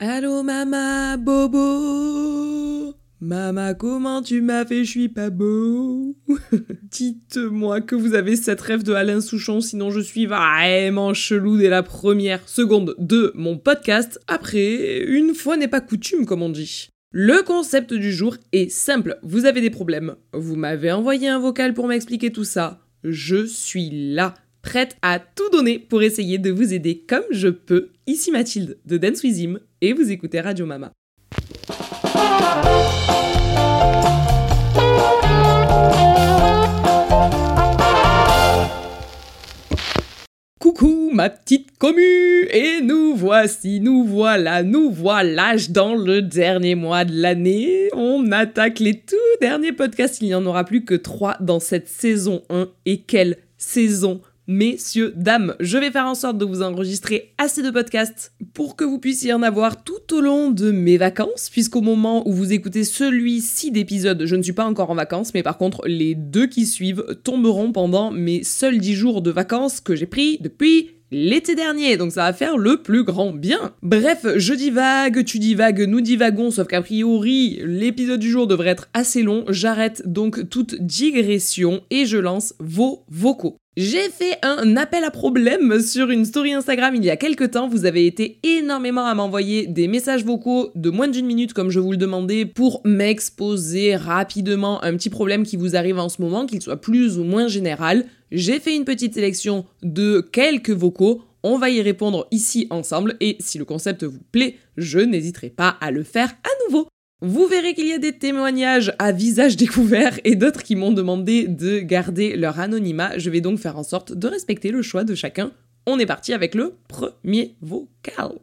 Allô mama, bobo Mama, comment tu m'as fait, je suis pas beau Dites-moi que vous avez cette rêve de Alain Souchon, sinon je suis vraiment chelou dès la première seconde de mon podcast. Après, une fois n'est pas coutume, comme on dit. Le concept du jour est simple. Vous avez des problèmes. Vous m'avez envoyé un vocal pour m'expliquer tout ça. Je suis là, prête à tout donner pour essayer de vous aider comme je peux. Ici Mathilde de Dance With Him et vous écoutez Radio Mama. Coucou ma petite commu Et nous voici, nous voilà, nous voilà dans le dernier mois de l'année. On attaque les tout derniers podcasts, il n'y en aura plus que trois dans cette saison 1. Et quelle saison Messieurs, dames, je vais faire en sorte de vous enregistrer assez de podcasts pour que vous puissiez en avoir tout au long de mes vacances, puisqu'au moment où vous écoutez celui-ci d'épisode, je ne suis pas encore en vacances, mais par contre, les deux qui suivent tomberont pendant mes seuls 10 jours de vacances que j'ai pris depuis l'été dernier, donc ça va faire le plus grand bien. Bref, je divague, tu divagues, nous divagons, sauf qu'a priori, l'épisode du jour devrait être assez long. J'arrête donc toute digression et je lance vos vocaux. J'ai fait un appel à problème sur une story Instagram il y a quelques temps. Vous avez été énormément à m'envoyer des messages vocaux de moins d'une minute comme je vous le demandais pour m'exposer rapidement un petit problème qui vous arrive en ce moment, qu'il soit plus ou moins général. J'ai fait une petite sélection de quelques vocaux. On va y répondre ici ensemble et si le concept vous plaît, je n'hésiterai pas à le faire à nouveau. Vous verrez qu'il y a des témoignages à visage découvert et d'autres qui m'ont demandé de garder leur anonymat. Je vais donc faire en sorte de respecter le choix de chacun. On est parti avec le premier vocal.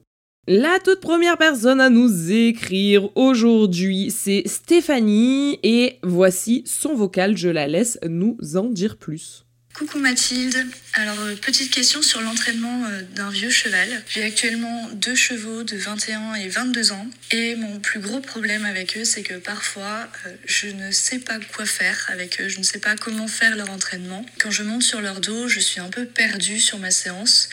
La toute première personne à nous écrire aujourd'hui, c'est Stéphanie et voici son vocal, je la laisse nous en dire plus. Coucou Mathilde. Alors, euh, petite question sur l'entraînement euh, d'un vieux cheval. J'ai actuellement deux chevaux de 21 et 22 ans. Et mon plus gros problème avec eux, c'est que parfois, euh, je ne sais pas quoi faire avec eux. Je ne sais pas comment faire leur entraînement. Quand je monte sur leur dos, je suis un peu perdue sur ma séance.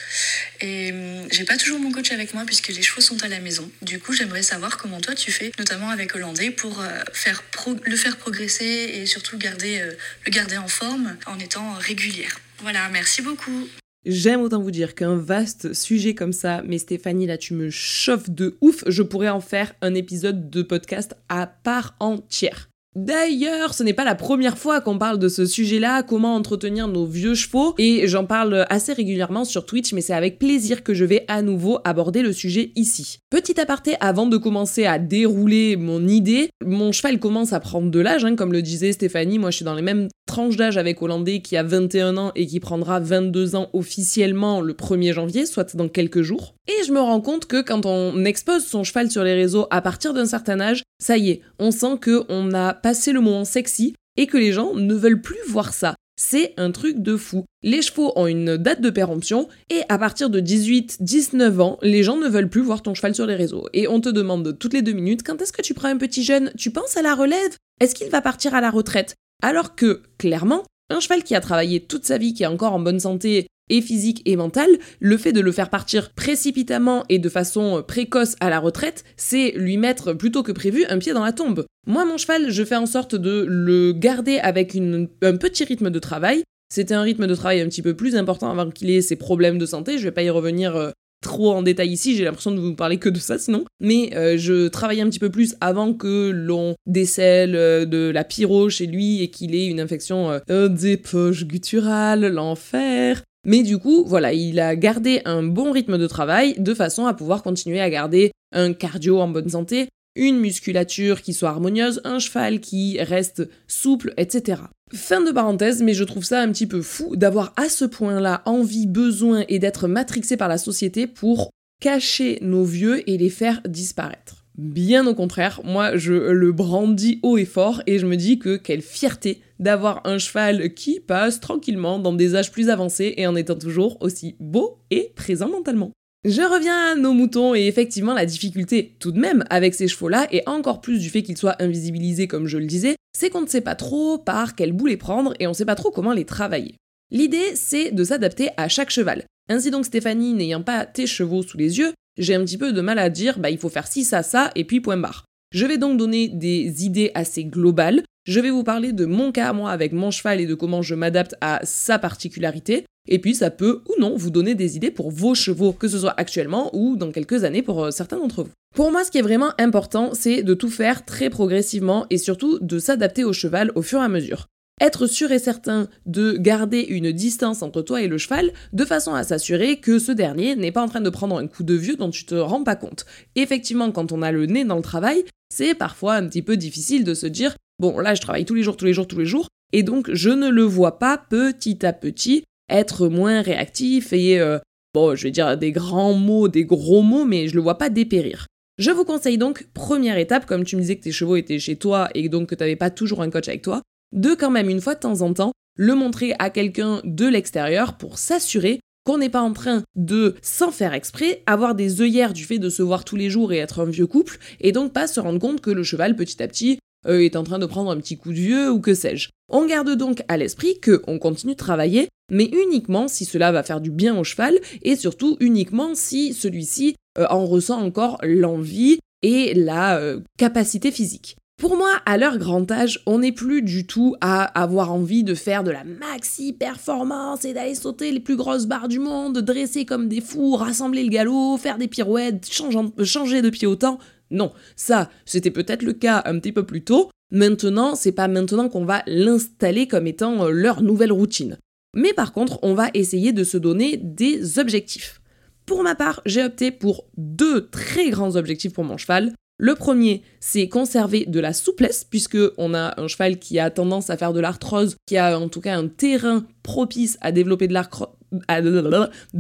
Et hum, j'ai pas toujours mon coach avec moi puisque les chevaux sont à la maison. Du coup, j'aimerais savoir comment toi tu fais, notamment avec Hollandais, pour faire le faire progresser et surtout garder, le garder en forme en étant régulier voilà, merci beaucoup. J'aime autant vous dire qu'un vaste sujet comme ça, mais Stéphanie, là, tu me chauffes de ouf. Je pourrais en faire un épisode de podcast à part entière. D'ailleurs, ce n'est pas la première fois qu'on parle de ce sujet-là, comment entretenir nos vieux chevaux, et j'en parle assez régulièrement sur Twitch, mais c'est avec plaisir que je vais à nouveau aborder le sujet ici. Petit aparté avant de commencer à dérouler mon idée, mon cheval commence à prendre de l'âge, hein, comme le disait Stéphanie, moi je suis dans les mêmes tranches d'âge avec Hollandais qui a 21 ans et qui prendra 22 ans officiellement le 1er janvier, soit dans quelques jours. Et je me rends compte que quand on expose son cheval sur les réseaux à partir d'un certain âge, ça y est, on sent qu'on a passé le moment sexy et que les gens ne veulent plus voir ça. C'est un truc de fou. Les chevaux ont une date de péremption et à partir de 18-19 ans, les gens ne veulent plus voir ton cheval sur les réseaux. Et on te demande toutes les deux minutes quand est-ce que tu prends un petit jeune? Tu penses à la relève? Est-ce qu'il va partir à la retraite? Alors que, clairement, un cheval qui a travaillé toute sa vie, qui est encore en bonne santé, et physique et mentale, le fait de le faire partir précipitamment et de façon précoce à la retraite, c'est lui mettre plutôt que prévu un pied dans la tombe. Moi, mon cheval, je fais en sorte de le garder avec un petit rythme de travail. C'était un rythme de travail un petit peu plus important avant qu'il ait ses problèmes de santé. Je vais pas y revenir euh, trop en détail ici, j'ai l'impression de vous parler que de ça sinon. Mais euh, je travaillais un petit peu plus avant que l'on décèle euh, de la pyro chez lui et qu'il ait une infection des poches gutturales, l'enfer. Mais du coup, voilà, il a gardé un bon rythme de travail de façon à pouvoir continuer à garder un cardio en bonne santé, une musculature qui soit harmonieuse, un cheval qui reste souple, etc. Fin de parenthèse, mais je trouve ça un petit peu fou d'avoir à ce point-là envie, besoin et d'être matrixé par la société pour cacher nos vieux et les faire disparaître. Bien au contraire, moi je le brandis haut et fort et je me dis que quelle fierté d'avoir un cheval qui passe tranquillement dans des âges plus avancés et en étant toujours aussi beau et présent mentalement. Je reviens à nos moutons et effectivement la difficulté tout de même avec ces chevaux-là et encore plus du fait qu'ils soient invisibilisés comme je le disais, c'est qu'on ne sait pas trop par quel bout les prendre et on ne sait pas trop comment les travailler. L'idée c'est de s'adapter à chaque cheval. Ainsi donc Stéphanie n'ayant pas tes chevaux sous les yeux, j'ai un petit peu de mal à dire bah il faut faire ci, ça, ça, et puis point barre. Je vais donc donner des idées assez globales. Je vais vous parler de mon cas, moi, avec mon cheval et de comment je m'adapte à sa particularité. Et puis ça peut ou non vous donner des idées pour vos chevaux, que ce soit actuellement ou dans quelques années pour euh, certains d'entre vous. Pour moi, ce qui est vraiment important, c'est de tout faire très progressivement et surtout de s'adapter au cheval au fur et à mesure être sûr et certain de garder une distance entre toi et le cheval de façon à s'assurer que ce dernier n'est pas en train de prendre un coup de vieux dont tu te rends pas compte. Effectivement, quand on a le nez dans le travail, c'est parfois un petit peu difficile de se dire bon là je travaille tous les jours, tous les jours, tous les jours, et donc je ne le vois pas petit à petit être moins réactif et euh, bon je vais dire des grands mots, des gros mots, mais je le vois pas dépérir. Je vous conseille donc, première étape, comme tu me disais que tes chevaux étaient chez toi et donc que tu n'avais pas toujours un coach avec toi, de quand même une fois de temps en temps le montrer à quelqu'un de l'extérieur pour s'assurer qu'on n'est pas en train de, sans faire exprès, avoir des œillères du fait de se voir tous les jours et être un vieux couple, et donc pas se rendre compte que le cheval, petit à petit, euh, est en train de prendre un petit coup de vieux ou que sais-je. On garde donc à l'esprit que on continue de travailler, mais uniquement si cela va faire du bien au cheval, et surtout uniquement si celui-ci euh, en ressent encore l'envie et la euh, capacité physique. Pour moi, à leur grand âge, on n'est plus du tout à avoir envie de faire de la maxi performance et d'aller sauter les plus grosses barres du monde, dresser comme des fous, rassembler le galop, faire des pirouettes, changer de pied au temps. Non, ça, c'était peut-être le cas un petit peu plus tôt. Maintenant, c'est pas maintenant qu'on va l'installer comme étant euh, leur nouvelle routine. Mais par contre, on va essayer de se donner des objectifs. Pour ma part, j'ai opté pour deux très grands objectifs pour mon cheval. Le premier, c'est conserver de la souplesse, puisque on a un cheval qui a tendance à faire de l'arthrose, qui a en tout cas un terrain propice à développer de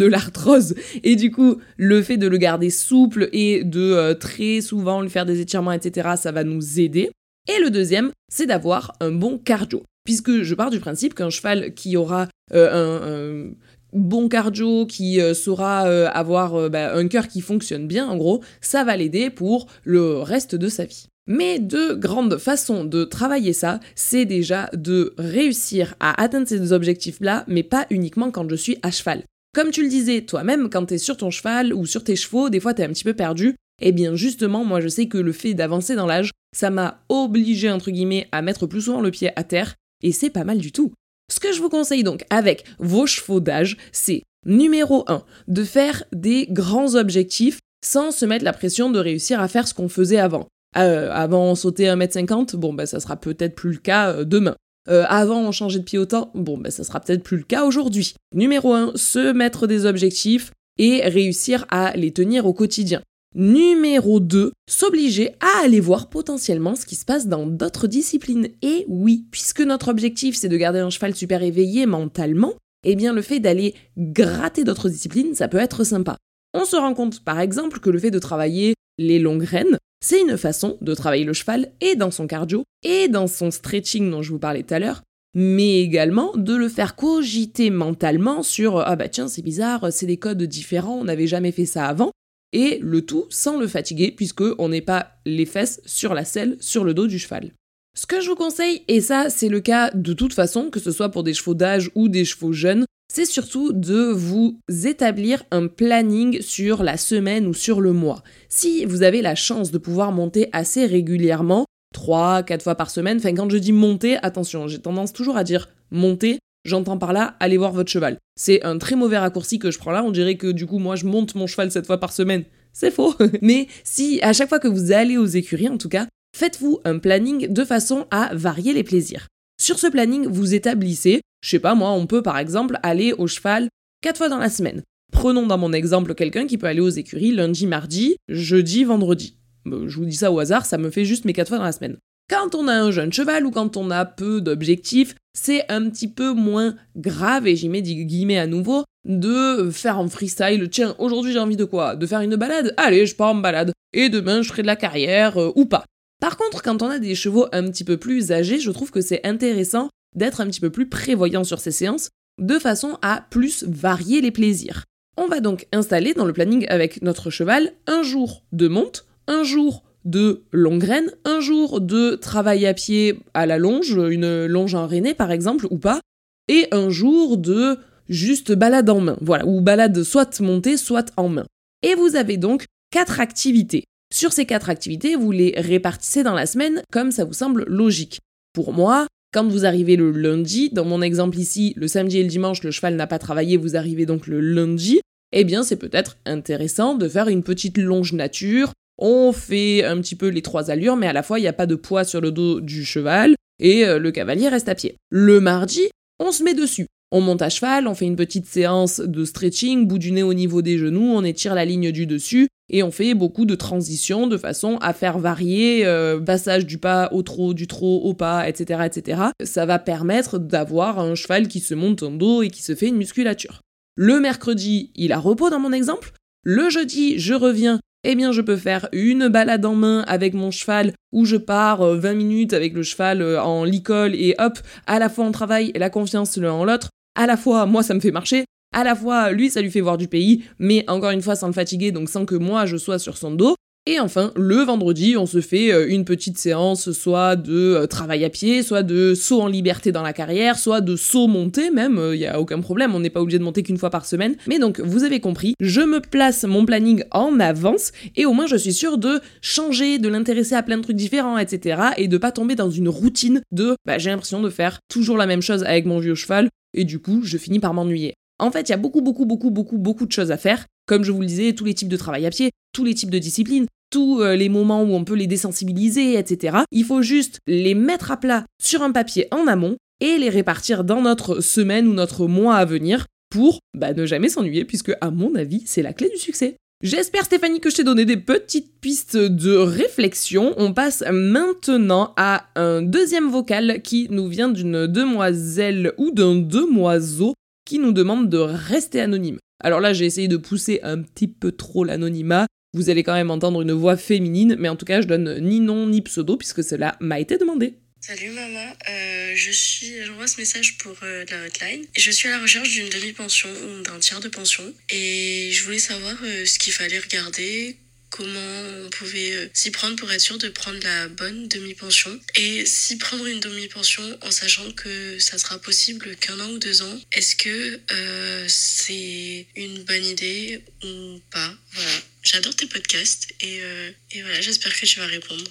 l'arthrose. Et du coup, le fait de le garder souple et de euh, très souvent lui faire des étirements, etc., ça va nous aider. Et le deuxième, c'est d'avoir un bon cardio. Puisque je pars du principe qu'un cheval qui aura euh, un bon cardio, qui euh, saura euh, avoir euh, bah, un cœur qui fonctionne bien, en gros, ça va l'aider pour le reste de sa vie. Mais deux grandes façons de travailler ça, c'est déjà de réussir à atteindre ces objectifs-là, mais pas uniquement quand je suis à cheval. Comme tu le disais toi-même, quand tu es sur ton cheval ou sur tes chevaux, des fois tu es un petit peu perdu. Eh bien justement, moi je sais que le fait d'avancer dans l'âge, ça m'a obligé entre guillemets à mettre plus souvent le pied à terre, et c'est pas mal du tout. Ce que je vous conseille donc avec vos chevaux d'âge, c'est numéro 1, de faire des grands objectifs sans se mettre la pression de réussir à faire ce qu'on faisait avant. Euh, avant on sautait 1m50, bon ben ça sera peut-être plus le cas euh, demain. Euh, avant on changeait de pied autant, bon ben ça sera peut-être plus le cas aujourd'hui. Numéro 1, se mettre des objectifs et réussir à les tenir au quotidien. Numéro 2, s'obliger à aller voir potentiellement ce qui se passe dans d'autres disciplines. Et oui, puisque notre objectif c'est de garder un cheval super éveillé mentalement, eh bien le fait d'aller gratter d'autres disciplines, ça peut être sympa. On se rend compte par exemple que le fait de travailler les longues rênes, c'est une façon de travailler le cheval et dans son cardio et dans son stretching dont je vous parlais tout à l'heure, mais également de le faire cogiter mentalement sur ah bah tiens c'est bizarre, c'est des codes différents, on n'avait jamais fait ça avant, et le tout sans le fatiguer puisque on n'est pas les fesses sur la selle sur le dos du cheval. Ce que je vous conseille, et ça c'est le cas de toute façon, que ce soit pour des chevaux d'âge ou des chevaux jeunes, c'est surtout de vous établir un planning sur la semaine ou sur le mois. Si vous avez la chance de pouvoir monter assez régulièrement, 3, 4 fois par semaine, enfin quand je dis monter, attention, j'ai tendance toujours à dire monter, J'entends par là, allez voir votre cheval. C'est un très mauvais raccourci que je prends là. On dirait que du coup, moi, je monte mon cheval cette fois par semaine. C'est faux. Mais si à chaque fois que vous allez aux écuries, en tout cas, faites-vous un planning de façon à varier les plaisirs. Sur ce planning, vous établissez, je sais pas moi, on peut par exemple aller au cheval quatre fois dans la semaine. Prenons dans mon exemple quelqu'un qui peut aller aux écuries lundi, mardi, jeudi, vendredi. Je vous dis ça au hasard, ça me fait juste mes quatre fois dans la semaine. Quand on a un jeune cheval ou quand on a peu d'objectifs, c'est un petit peu moins grave, et j'y mets des guillemets à nouveau, de faire en freestyle. Tiens, aujourd'hui j'ai envie de quoi? De faire une balade? Allez, je pars en balade. Et demain je ferai de la carrière euh, ou pas. Par contre, quand on a des chevaux un petit peu plus âgés, je trouve que c'est intéressant d'être un petit peu plus prévoyant sur ces séances, de façon à plus varier les plaisirs. On va donc installer dans le planning avec notre cheval un jour de monte, un jour de longue graine, un jour de travail à pied à la longe, une longe enraînée par exemple, ou pas, et un jour de juste balade en main, voilà, ou balade soit montée, soit en main. Et vous avez donc quatre activités. Sur ces quatre activités, vous les répartissez dans la semaine comme ça vous semble logique. Pour moi, quand vous arrivez le lundi, dans mon exemple ici, le samedi et le dimanche, le cheval n'a pas travaillé, vous arrivez donc le lundi, eh bien c'est peut-être intéressant de faire une petite longe nature. On fait un petit peu les trois allures, mais à la fois il n'y a pas de poids sur le dos du cheval et euh, le cavalier reste à pied. Le mardi, on se met dessus. On monte à cheval, on fait une petite séance de stretching, bout du nez au niveau des genoux, on étire la ligne du dessus et on fait beaucoup de transitions de façon à faire varier euh, passage du pas au trot, du trot au pas, etc., etc. Ça va permettre d'avoir un cheval qui se monte en dos et qui se fait une musculature. Le mercredi, il a repos dans mon exemple. Le jeudi, je reviens eh bien je peux faire une balade en main avec mon cheval où je pars 20 euh, minutes avec le cheval euh, en licol et hop, à la fois on travaille et la confiance l'un en l'autre, à la fois moi ça me fait marcher, à la fois lui ça lui fait voir du pays, mais encore une fois sans le fatiguer donc sans que moi je sois sur son dos, et enfin, le vendredi, on se fait euh, une petite séance soit de euh, travail à pied, soit de saut en liberté dans la carrière, soit de saut monté même, il euh, n'y a aucun problème, on n'est pas obligé de monter qu'une fois par semaine. Mais donc, vous avez compris, je me place mon planning en avance et au moins je suis sûre de changer, de l'intéresser à plein de trucs différents, etc. et de pas tomber dans une routine de bah, j'ai l'impression de faire toujours la même chose avec mon vieux cheval et du coup, je finis par m'ennuyer. En fait, il y a beaucoup, beaucoup, beaucoup, beaucoup, beaucoup de choses à faire. Comme je vous le disais, tous les types de travail à pied, tous les types de disciplines, tous euh, les moments où on peut les désensibiliser, etc. Il faut juste les mettre à plat sur un papier en amont et les répartir dans notre semaine ou notre mois à venir pour bah, ne jamais s'ennuyer, puisque à mon avis, c'est la clé du succès. J'espère Stéphanie que je t'ai donné des petites pistes de réflexion. On passe maintenant à un deuxième vocal qui nous vient d'une demoiselle ou d'un demoiseau qui nous demande de rester anonyme. Alors là, j'ai essayé de pousser un petit peu trop l'anonymat. Vous allez quand même entendre une voix féminine, mais en tout cas, je donne ni nom ni pseudo puisque cela m'a été demandé. Salut maman, euh, je suis, j'envoie ce message pour euh, la hotline. Je suis à la recherche d'une demi-pension ou d'un tiers de pension et je voulais savoir euh, ce qu'il fallait regarder, comment on pouvait euh, s'y prendre pour être sûr de prendre la bonne demi-pension et s'y prendre une demi-pension en sachant que ça sera possible qu'un an ou deux ans. Est-ce que euh, c'est une bonne idée ou pas? Voilà, j'adore tes podcasts et, euh, et voilà, j'espère que tu vas répondre.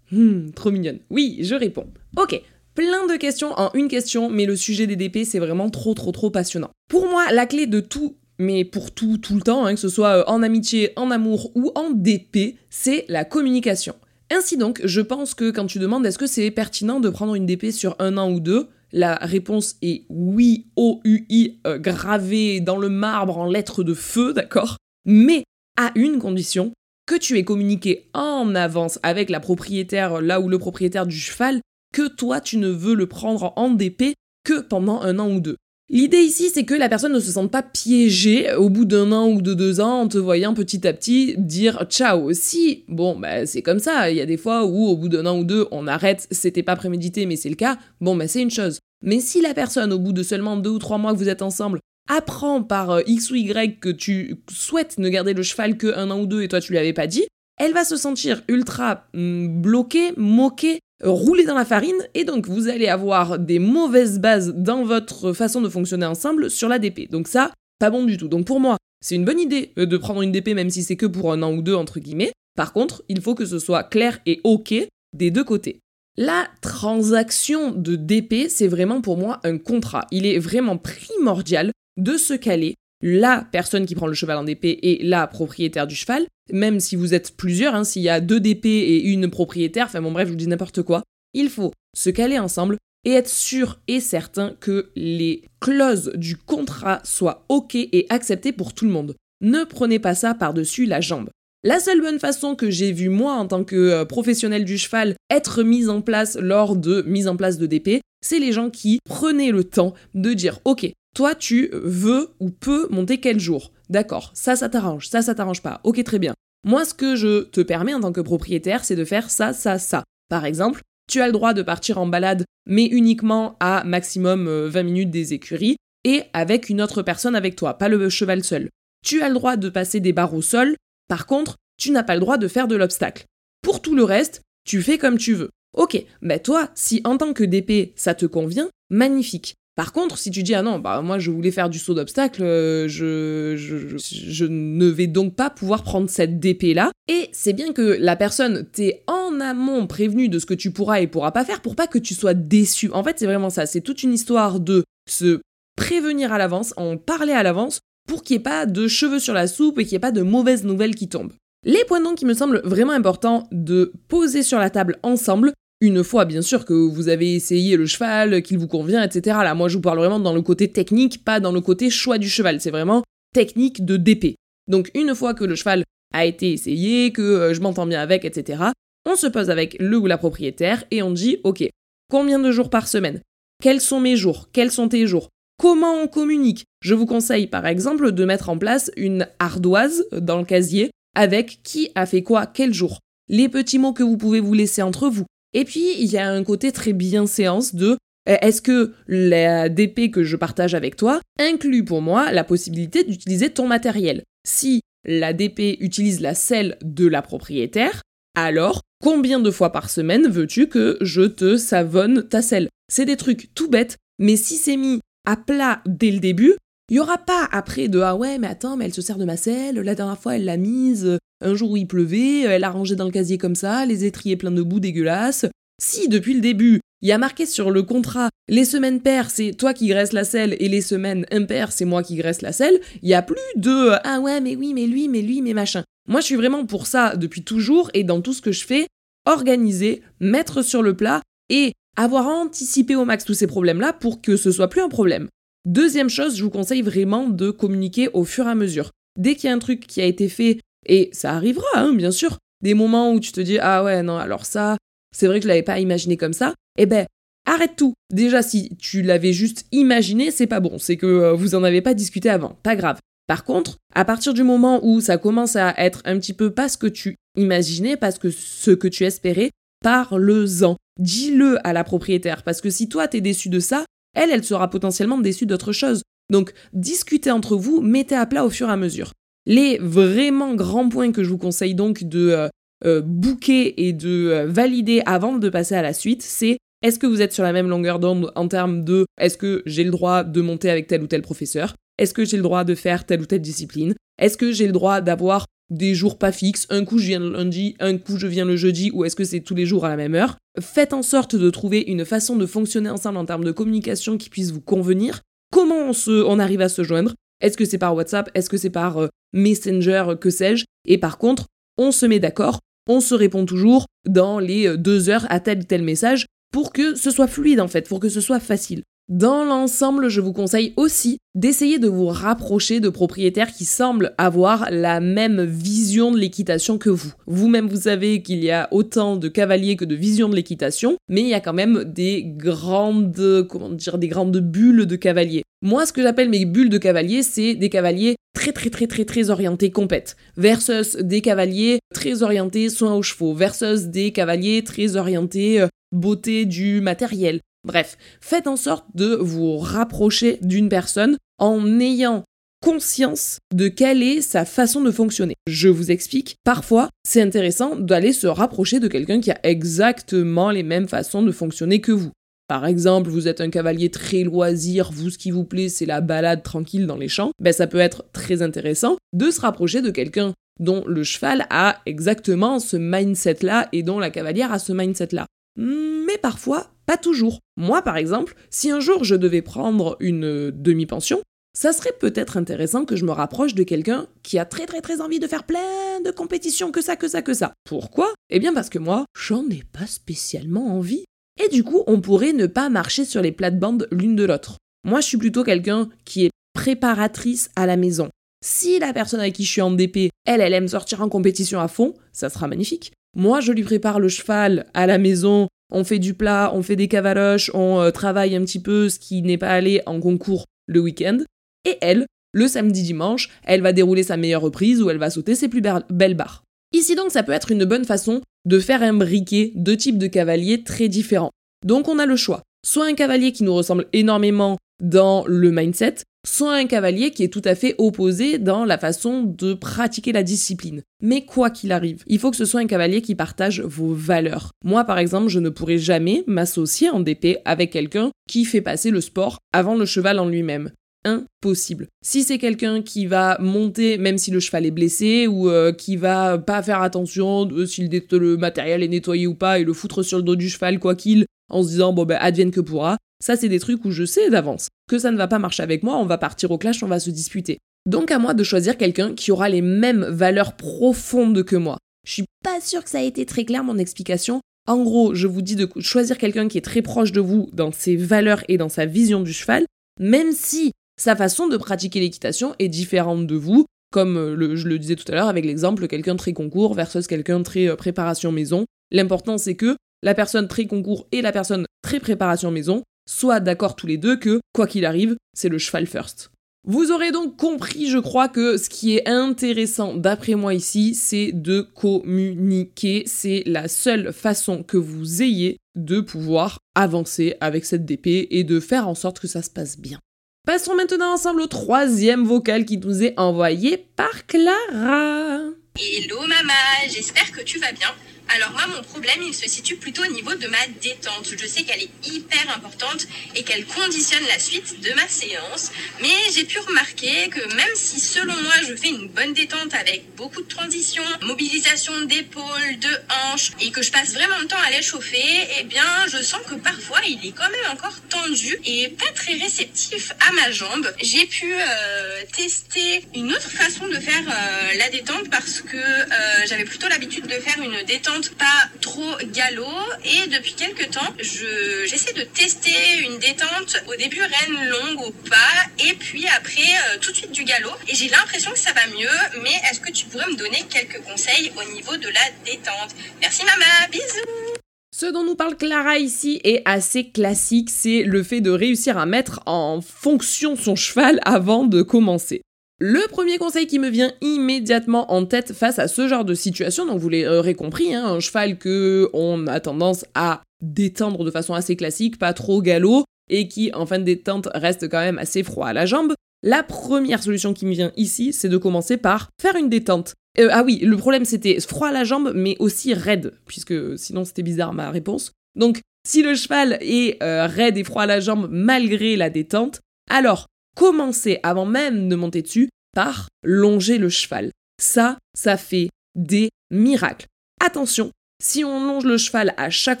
Hmm, trop mignonne. Oui, je réponds. Ok, plein de questions en une question, mais le sujet des DP, c'est vraiment trop, trop, trop passionnant. Pour moi, la clé de tout mais pour tout, tout le temps, hein, que ce soit euh, en amitié, en amour ou en DP, c'est la communication. Ainsi donc, je pense que quand tu demandes est-ce que c'est pertinent de prendre une DP sur un an ou deux, la réponse est oui, O-U-I, euh, gravé dans le marbre en lettres de feu, d'accord? Mais à une condition, que tu aies communiqué en avance avec la propriétaire, là où le propriétaire du cheval, que toi tu ne veux le prendre en DP que pendant un an ou deux. L'idée ici, c'est que la personne ne se sente pas piégée au bout d'un an ou de deux ans en te voyant petit à petit dire ciao. Si, bon, bah c'est comme ça, il y a des fois où au bout d'un an ou deux, on arrête, c'était pas prémédité, mais c'est le cas, bon, bah c'est une chose. Mais si la personne, au bout de seulement deux ou trois mois que vous êtes ensemble, apprend par euh, X ou Y que tu souhaites ne garder le cheval que un an ou deux et toi tu lui avais pas dit, elle va se sentir ultra hmm, bloquée, moquée, rouler dans la farine, et donc vous allez avoir des mauvaises bases dans votre façon de fonctionner ensemble sur la DP. Donc ça, pas bon du tout. Donc pour moi, c'est une bonne idée euh, de prendre une DP même si c'est que pour un an ou deux, entre guillemets. Par contre, il faut que ce soit clair et OK des deux côtés. La transaction de DP, c'est vraiment pour moi un contrat. Il est vraiment primordial de se caler la personne qui prend le cheval en DP et la propriétaire du cheval, même si vous êtes plusieurs, hein, s'il y a deux DP et une propriétaire, enfin bon bref, je vous dis n'importe quoi, il faut se caler ensemble et être sûr et certain que les clauses du contrat soient OK et acceptées pour tout le monde. Ne prenez pas ça par-dessus la jambe. La seule bonne façon que j'ai vu moi en tant que euh, professionnel du cheval être mise en place lors de mise en place de DP, c'est les gens qui prenaient le temps de dire OK, toi, tu veux ou peux monter quel jour? D'accord, ça, ça t'arrange, ça, ça t'arrange pas. Ok, très bien. Moi, ce que je te permets en tant que propriétaire, c'est de faire ça, ça, ça. Par exemple, tu as le droit de partir en balade, mais uniquement à maximum 20 euh, minutes des écuries, et avec une autre personne avec toi, pas le cheval seul. Tu as le droit de passer des barres au sol, par contre, tu n'as pas le droit de faire de l'obstacle. Pour tout le reste, tu fais comme tu veux. Ok, mais toi, si en tant que DP ça te convient, magnifique. Par contre, si tu dis ah non, bah moi je voulais faire du saut d'obstacle, euh, je, je, je, ne vais donc pas pouvoir prendre cette DP là. Et c'est bien que la personne t'ait en amont prévenu de ce que tu pourras et pourras pas faire pour pas que tu sois déçu. En fait, c'est vraiment ça. C'est toute une histoire de se prévenir à l'avance, en parler à l'avance pour qu'il n'y ait pas de cheveux sur la soupe et qu'il n'y ait pas de mauvaises nouvelles qui tombent. Les points donc qui me semblent vraiment importants de poser sur la table ensemble, une fois bien sûr que vous avez essayé le cheval, qu'il vous convient, etc. Là, moi je vous parle vraiment dans le côté technique, pas dans le côté choix du cheval. C'est vraiment technique de DP. Donc une fois que le cheval a été essayé, que euh, je m'entends bien avec, etc., on se pose avec le ou la propriétaire et on dit ok, combien de jours par semaine? Quels sont mes jours? Quels sont tes jours? Comment on communique? Je vous conseille par exemple de mettre en place une ardoise dans le casier avec qui a fait quoi quel jour. Les petits mots que vous pouvez vous laisser entre vous. Et puis, il y a un côté très bienséance de euh, est-ce que la DP que je partage avec toi inclut pour moi la possibilité d'utiliser ton matériel? Si la DP utilise la selle de la propriétaire, alors combien de fois par semaine veux-tu que je te savonne ta selle? C'est des trucs tout bêtes, mais si c'est mis à plat dès le début, il n'y aura pas après de ah ouais, mais attends, mais elle se sert de ma selle, la dernière fois elle l'a mise un jour où il pleuvait, euh, elle l'a rangée dans le casier comme ça, les étriers pleins de boue dégueulasse. Si depuis le début, il y a marqué sur le contrat les semaines paires, c'est toi qui graisses la selle et les semaines impaires, c'est moi qui graisse la selle, il y a plus de euh, ah ouais, mais oui, mais lui, mais lui, mais machin. Moi, je suis vraiment pour ça depuis toujours et dans tout ce que je fais, organiser, mettre sur le plat et avoir anticipé au max tous ces problèmes-là pour que ce soit plus un problème. Deuxième chose, je vous conseille vraiment de communiquer au fur et à mesure. Dès qu'il y a un truc qui a été fait, et ça arrivera, hein, bien sûr, des moments où tu te dis ah ouais non alors ça, c'est vrai que je l'avais pas imaginé comme ça, eh ben arrête tout. Déjà si tu l'avais juste imaginé, c'est pas bon, c'est que euh, vous en avez pas discuté avant, pas grave. Par contre, à partir du moment où ça commence à être un petit peu pas ce que tu imaginais, parce que ce que tu espérais, parle-en. Dis-le à la propriétaire, parce que si toi t'es déçu de ça, elle, elle sera potentiellement déçue d'autre chose. Donc, discutez entre vous, mettez à plat au fur et à mesure. Les vraiment grands points que je vous conseille donc de euh, euh booker et de euh, valider avant de passer à la suite, c'est est-ce que vous êtes sur la même longueur d'onde en termes de est-ce que j'ai le droit de monter avec tel ou tel professeur? Est-ce que j'ai le droit de faire telle ou telle discipline? Est-ce que j'ai le droit d'avoir des jours pas fixes, un coup je viens le lundi, un coup je viens le jeudi, ou est-ce que c'est tous les jours à la même heure? Faites en sorte de trouver une façon de fonctionner ensemble en termes de communication qui puisse vous convenir. Comment se, on arrive à se joindre? Est-ce que c'est par WhatsApp? Est-ce que c'est par euh, Messenger? Que sais-je? Et par contre, on se met d'accord, on se répond toujours dans les euh, deux heures à tel ou tel message pour que ce soit fluide en fait, pour que ce soit facile. Dans l'ensemble, je vous conseille aussi d'essayer de vous rapprocher de propriétaires qui semblent avoir la même vision de l'équitation que vous. Vous-même, vous savez qu'il y a autant de cavaliers que de vision de l'équitation, mais il y a quand même des grandes, des grandes bulles de cavaliers. Moi, ce que j'appelle mes bulles de cavaliers, c'est des cavaliers très très très très très orientés compète, versus des cavaliers très orientés soins aux chevaux, versus des cavaliers très orientés euh, beauté du matériel, Bref, faites en sorte de vous rapprocher d'une personne en ayant conscience de quelle est sa façon de fonctionner. Je vous explique, parfois c'est intéressant d'aller se rapprocher de quelqu'un qui a exactement les mêmes façons de fonctionner que vous. Par exemple, vous êtes un cavalier très loisir, vous ce qui vous plaît c'est la balade tranquille dans les champs, ben ça peut être très intéressant de se rapprocher de quelqu'un dont le cheval a exactement ce mindset-là et dont la cavalière a ce mindset-là. Mais parfois, pas toujours. Moi, par exemple, si un jour je devais prendre une demi-pension, ça serait peut-être intéressant que je me rapproche de quelqu'un qui a très très très envie de faire plein de compétitions, que ça, que ça, que ça. Pourquoi? Eh bien parce que moi, j'en ai pas spécialement envie. Et du coup, on pourrait ne pas marcher sur les plates-bandes l'une de l'autre. Moi, je suis plutôt quelqu'un qui est préparatrice à la maison. Si la personne avec qui je suis en DP, elle, elle aime sortir en compétition à fond, ça sera magnifique. Moi, je lui prépare le cheval à la maison on fait du plat, on fait des cavaloches, on euh, travaille un petit peu ce qui n'est pas allé en concours le week-end. Et elle, le samedi dimanche, elle va dérouler sa meilleure reprise ou elle va sauter ses plus belles barres. Ici donc, ça peut être une bonne façon de faire un briquet de types de cavaliers très différents. Donc on a le choix. Soit un cavalier qui nous ressemble énormément dans le mindset, soit un cavalier qui est tout à fait opposé dans la façon de pratiquer la discipline. Mais quoi qu'il arrive, il faut que ce soit un cavalier qui partage vos valeurs. Moi, par exemple, je ne pourrais jamais m'associer en DP avec quelqu'un qui fait passer le sport avant le cheval en lui-même impossible. Si c'est quelqu'un qui va monter même si le cheval est blessé ou euh, qui va pas faire attention de si le matériel est nettoyé ou pas et le foutre sur le dos du cheval quoi qu'il en se disant bon ben advienne que pourra, ça, c'est des trucs où je sais d'avance que ça ne va pas marcher avec moi, on va partir au clash, on va se disputer. Donc à moi de choisir quelqu'un qui aura les mêmes valeurs profondes que moi. Je suis pas sûre que ça a été très clair mon explication. En gros, je vous dis de choisir quelqu'un qui est très proche de vous dans ses valeurs et dans sa vision du cheval, même si sa façon de pratiquer l'équitation est différente de vous, comme euh, je le disais tout à l'heure avec l'exemple quelqu'un très concours versus quelqu'un très euh, préparation maison. L'important c'est que la personne très concours et la personne très préparation maison soient d'accord tous les deux que, quoi qu'il arrive, c'est le cheval first. Vous aurez donc compris, je crois, que ce qui est intéressant d'après moi ici, c'est de communiquer. C'est la seule façon que vous ayez de pouvoir avancer avec cette DP et de faire en sorte que ça se passe bien. Passons maintenant ensemble au troisième vocal qui nous est envoyé par Clara. Hello maman, j'espère que tu vas bien. Alors moi, mon problème, il se situe plutôt au niveau de ma détente. Je sais qu'elle est hyper importante et qu'elle conditionne la suite de ma séance. Mais j'ai pu remarquer que même si selon moi, je fais une bonne détente avec beaucoup de transitions, mobilisation d'épaules, de hanches et que je passe vraiment le temps à l'échauffer, eh bien, je sens que parfois, il est quand même encore tendu et pas très réceptif à ma jambe. J'ai pu euh, tester une autre façon de faire euh, la détente parce que euh, j'avais plutôt l'habitude de faire une détente pas trop galop. Et depuis quelques temps, j'essaie de tester une détente au début reine longue au pas et puis après euh, tout de suite du galop. Et j'ai l'impression que ça va mieux. Mais est-ce que tu pourrais me donner quelques conseils au niveau de la détente? Merci maman, bisous ce dont nous parle Clara ici est assez classique, c'est le fait de réussir à mettre en fonction son cheval avant de commencer. Le premier conseil qui me vient immédiatement en tête face à ce genre de situation, donc vous l'aurez compris, hein, un cheval que on a tendance à détendre de façon assez classique, pas trop galop, et qui en fin de détente reste quand même assez froid à la jambe, la première solution qui me vient ici, c'est de commencer par faire une détente. Euh, ah oui, le problème c'était froid à la jambe, mais aussi raide, puisque sinon c'était bizarre ma réponse. Donc, si le cheval est euh, raide et froid à la jambe malgré la détente, alors commencer avant même de monter dessus par longer le cheval. Ça, ça fait des miracles. Attention, si on longe le cheval à chaque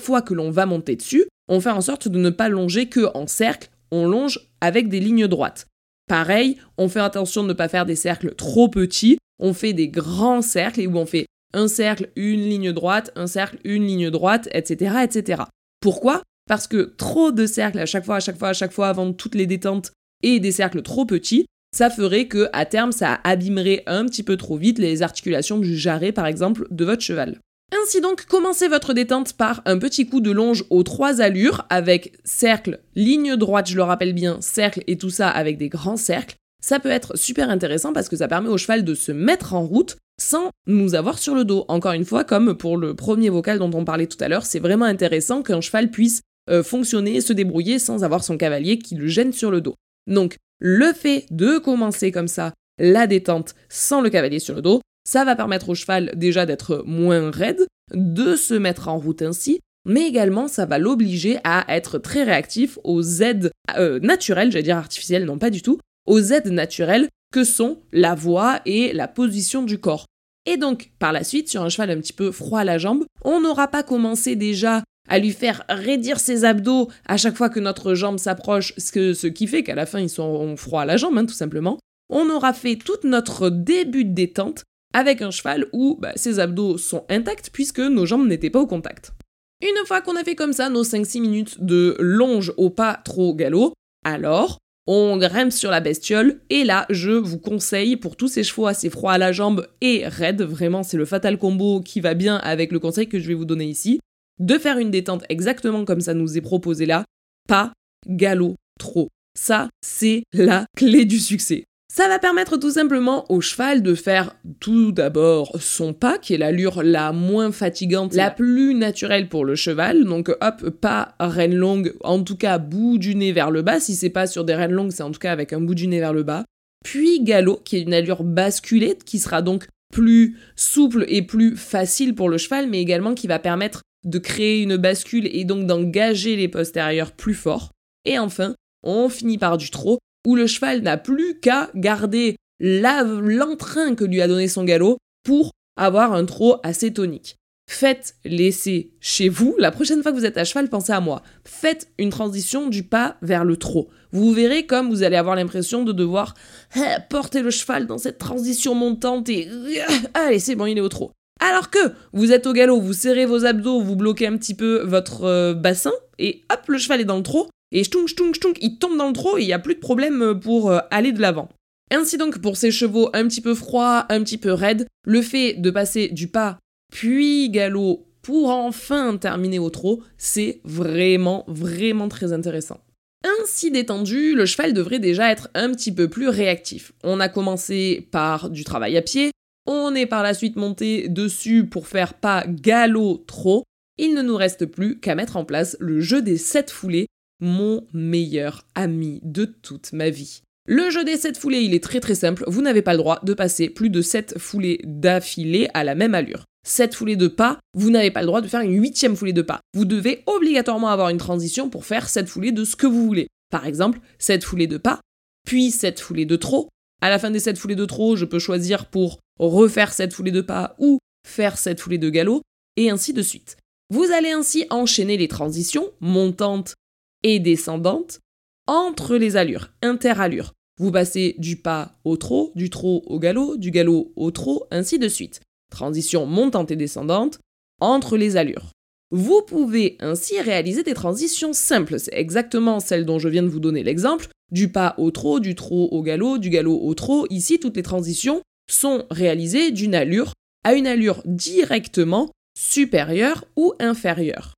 fois que l'on va monter dessus, on fait en sorte de ne pas longer que en cercle, on longe avec des lignes droites. Pareil, on fait attention de ne pas faire des cercles trop petits, on fait des grands cercles où on fait un cercle, une ligne droite, un cercle, une ligne droite, etc. etc. Pourquoi? Parce que trop de cercles à chaque fois, à chaque fois, à chaque fois avant toutes les détentes et des cercles trop petits, ça ferait que à terme ça abîmerait un petit peu trop vite les articulations du jarret par exemple de votre cheval. Ainsi donc, commencez votre détente par un petit coup de longe aux trois allures avec cercle, ligne droite, je le rappelle bien, cercle et tout ça avec des grands cercles. Ça peut être super intéressant parce que ça permet au cheval de se mettre en route sans nous avoir sur le dos. Encore une fois, comme pour le premier vocal dont on parlait tout à l'heure, c'est vraiment intéressant qu'un cheval puisse euh, fonctionner et se débrouiller sans avoir son cavalier qui le gêne sur le dos. Donc, le fait de commencer comme ça la détente sans le cavalier sur le dos, ça va permettre au cheval déjà d'être moins raide, de se mettre en route ainsi, mais également ça va l'obliger à être très réactif aux aides euh, naturelles, j'allais dire artificielles, non pas du tout, aux aides naturelles que sont la voix et la position du corps. Et donc, par la suite, sur un cheval un petit peu froid à la jambe, on n'aura pas commencé déjà à lui faire raidir ses abdos à chaque fois que notre jambe s'approche, ce, qui fait qu'à la fin ils sont froids à la jambe, hein, tout simplement. On aura fait tout notre début de détente avec un cheval où bah, ses abdos sont intacts puisque nos jambes n'étaient pas au contact. Une fois qu'on a fait comme ça nos 5-6 minutes de longe au pas trop galop, alors on grimpe sur la bestiole et là je vous conseille pour tous ces chevaux assez froids à la jambe et raides, vraiment c'est le fatal combo qui va bien avec le conseil que je vais vous donner ici, de faire une détente exactement comme ça nous est proposé là, pas galop trop. Ça, c'est la clé du succès. Ça va permettre tout simplement au cheval de faire tout d'abord son pas, qui est l'allure la moins fatigante, la plus naturelle pour le cheval. Donc hop, pas reine longue, en tout cas bout du nez vers le bas. Si c'est pas sur des reines longues, c'est en tout cas avec un bout du nez vers le bas. Puis galop, qui est une allure basculée, qui sera donc plus souple et plus facile pour le cheval, mais également qui va permettre de créer une bascule et donc d'engager les postérieurs plus fort. Et enfin, on finit par du trot, où le cheval n'a plus qu'à garder l'entrain que lui a donné son galop pour avoir un trot assez tonique. Faites l'essai chez vous. La prochaine fois que vous êtes à cheval, pensez à moi. Faites une transition du pas vers le trot. Vous verrez comme vous allez avoir l'impression de devoir eh, porter le cheval dans cette transition montante et allez, c'est bon, il est au trot. Alors que vous êtes au galop, vous serrez vos abdos, vous bloquez un petit peu votre euh, bassin et hop, le cheval est dans le trot et ch'tung, ch'tung, ch'tung, il tombe dans le trot il n'y a plus de problème euh, pour euh, aller de l'avant. Ainsi donc, pour ces chevaux un petit peu froids, un petit peu raides, le fait de passer du pas puis galop pour enfin terminer au trot, c'est vraiment, vraiment très intéressant. Ainsi détendu, le cheval devrait déjà être un petit peu plus réactif. On a commencé par du travail à pied, on est par la suite monté dessus pour faire pas galop trop. Il ne nous reste plus qu'à mettre en place le jeu des 7 foulées mon meilleur ami de toute ma vie. Le jeu des 7 foulées, il est très très simple, vous n'avez pas le droit de passer plus de 7 foulées d'affilée à la même allure. 7 foulées de pas, vous n'avez pas le droit de faire une huitième foulée de pas. Vous devez obligatoirement avoir une transition pour faire 7 foulées de ce que vous voulez. Par exemple, 7 foulées de pas, puis 7 foulées de trop. À la fin des 7 foulées de trop, je peux choisir pour refaire 7 foulées de pas ou faire 7 foulées de galop, et ainsi de suite. Vous allez ainsi enchaîner les transitions montantes et descendante entre les allures, interallures. Vous passez du pas au trot, du trot au galop, du galop au trot, ainsi de suite. Transition montante et descendante entre les allures. Vous pouvez ainsi réaliser des transitions simples, c'est exactement celle dont je viens de vous donner l'exemple, du pas au trot, du trot au galop, du galop au trot. Ici, toutes les transitions sont réalisées d'une allure à une allure directement supérieure ou inférieure.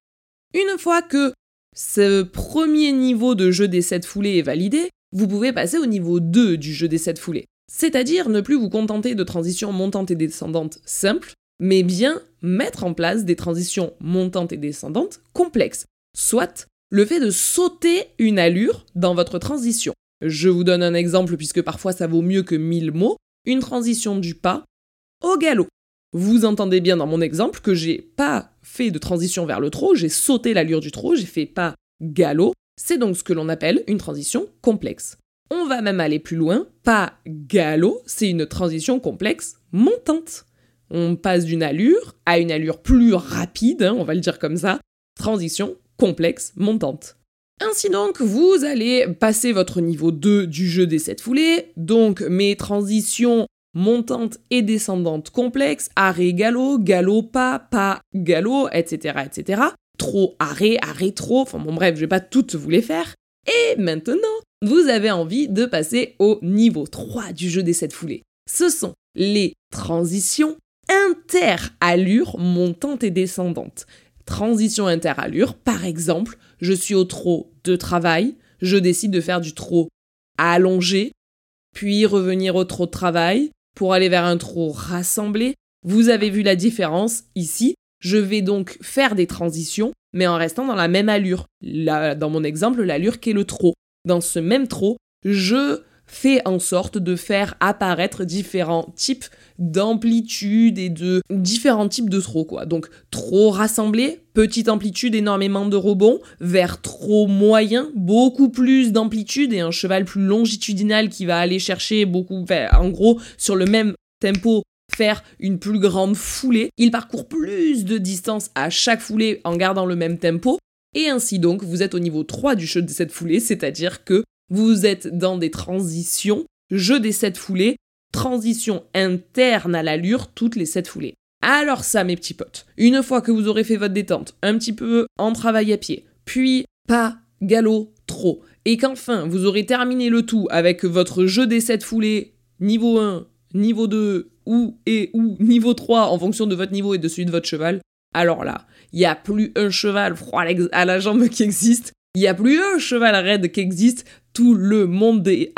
Une fois que ce premier niveau de jeu des 7 foulées est validé, vous pouvez passer au niveau 2 du jeu des 7 foulées. C'est-à-dire ne plus vous contenter de transitions montantes et descendantes simples, mais bien mettre en place des transitions montantes et descendantes complexes. Soit le fait de sauter une allure dans votre transition. Je vous donne un exemple puisque parfois ça vaut mieux que 1000 mots. Une transition du pas au galop. Vous entendez bien dans mon exemple que j'ai pas fait de transition vers le trot, j'ai sauté l'allure du trot, j'ai fait pas galop. C'est donc ce que l'on appelle une transition complexe. On va même aller plus loin, pas galop, c'est une transition complexe montante. On passe d'une allure à une allure plus rapide, hein, on va le dire comme ça, transition complexe montante. Ainsi donc, vous allez passer votre niveau 2 du jeu des 7 foulées, donc mes transitions montante et descendante complexe, arrêt galop, galop pas, pas galop, etc., etc. Trop arrêt, arrêt trop, enfin bon bref, je vais pas toutes vous les faire. Et maintenant, vous avez envie de passer au niveau 3 du jeu des 7 foulées. Ce sont les transitions inter-allures montantes et descendantes. Transition inter-allure, par exemple, je suis au trot de travail, je décide de faire du trot allongé, puis revenir au trot de travail, pour aller vers un trot rassemblé. Vous avez vu la différence ici. Je vais donc faire des transitions, mais en restant dans la même allure. dans mon exemple, l'allure qui est le trot. Dans ce même trot, je fais en sorte de faire apparaître différents types d'amplitude et de différents types de trop quoi. Donc trop rassemblé, petite amplitude, énormément de rebonds, vers trop moyen, beaucoup plus d'amplitude et un cheval plus longitudinal qui va aller chercher beaucoup, en gros sur le même tempo faire une plus grande foulée. Il parcourt plus de distance à chaque foulée en gardant le même tempo. Et ainsi donc, vous êtes au niveau 3 du jeu de cette foulée, c'est-à-dire que vous êtes dans des transitions, jeu des 7 foulées, transition interne à l'allure toutes les 7 foulées. Alors ça, mes petits potes, une fois que vous aurez fait votre détente, un petit peu en travail à pied, puis pas galop trop, et qu'enfin vous aurez terminé le tout avec votre jeu des 7 foulées niveau 1, niveau 2 ou et ou niveau 3 en fonction de votre niveau et de celui de votre cheval, alors là, il n'y a plus un cheval froid à la jambe qui existe, il n'y a plus un cheval raide qui existe, tout le monde est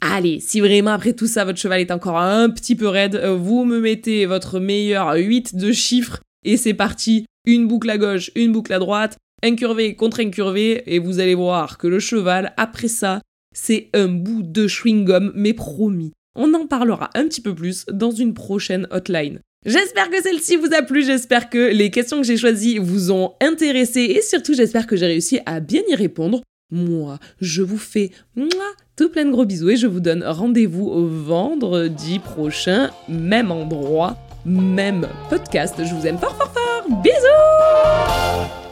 Allez, si vraiment après tout ça votre cheval est encore un petit peu raide, vous me mettez votre meilleur 8 de chiffres et c'est parti. Une boucle à gauche, une boucle à droite, incurvé contre incurvé et vous allez voir que le cheval, après ça, c'est un bout de chewing-gum, mais promis. On en parlera un petit peu plus dans une prochaine hotline. J'espère que celle-ci vous a plu, j'espère que les questions que j'ai choisies vous ont intéressé et surtout j'espère que j'ai réussi à bien y répondre. Moi, je vous fais tout plein de gros bisous et je vous donne rendez-vous vendredi prochain, même endroit, même podcast. Je vous aime fort fort fort. Bisous